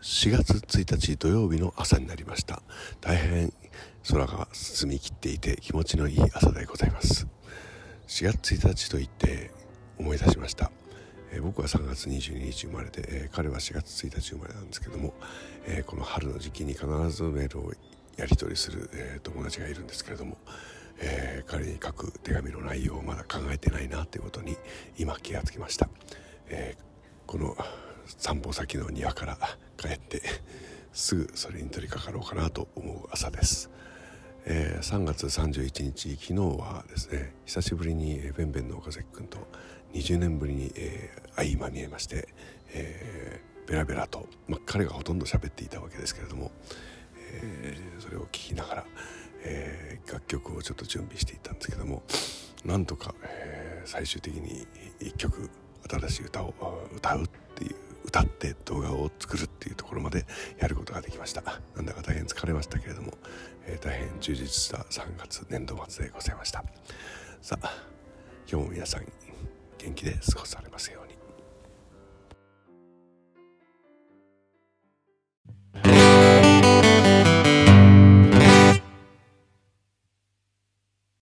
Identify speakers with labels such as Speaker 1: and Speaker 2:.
Speaker 1: 4月1日土曜日の朝になりました。大変空が澄み切っていて気持ちのいい朝でございます。4月1日と言って思い出しました、えー、僕は3月22日生まれで、えー、彼は4月1日生まれなんですけども、えー、この春の時期に必ずメールをやり取りする、え友達がいるんですけれども、え彼に書く手紙の内容をまだ考えてないなということに今気がつきました、えこの散歩先の庭から帰ってすぐそれに取り掛かろうかなと思う朝です、えー、3月31日昨日はですね久しぶりにベンベンの岡崎君と20年ぶりに、えー、相まみえまして、えー、ベラベラと、まあ、彼がほとんど喋っていたわけですけれども、えー、それを聞きながら、えー、楽曲をちょっと準備していったんですけどもなんとか、えー、最終的に1曲新しい歌を歌うっていう歌って動画を作るっていうところまでやることができました。なんだか大変疲れましたけれども、えー、大変充実した3月年度末でございました。さあ今日も皆さん元気で過ごされますように。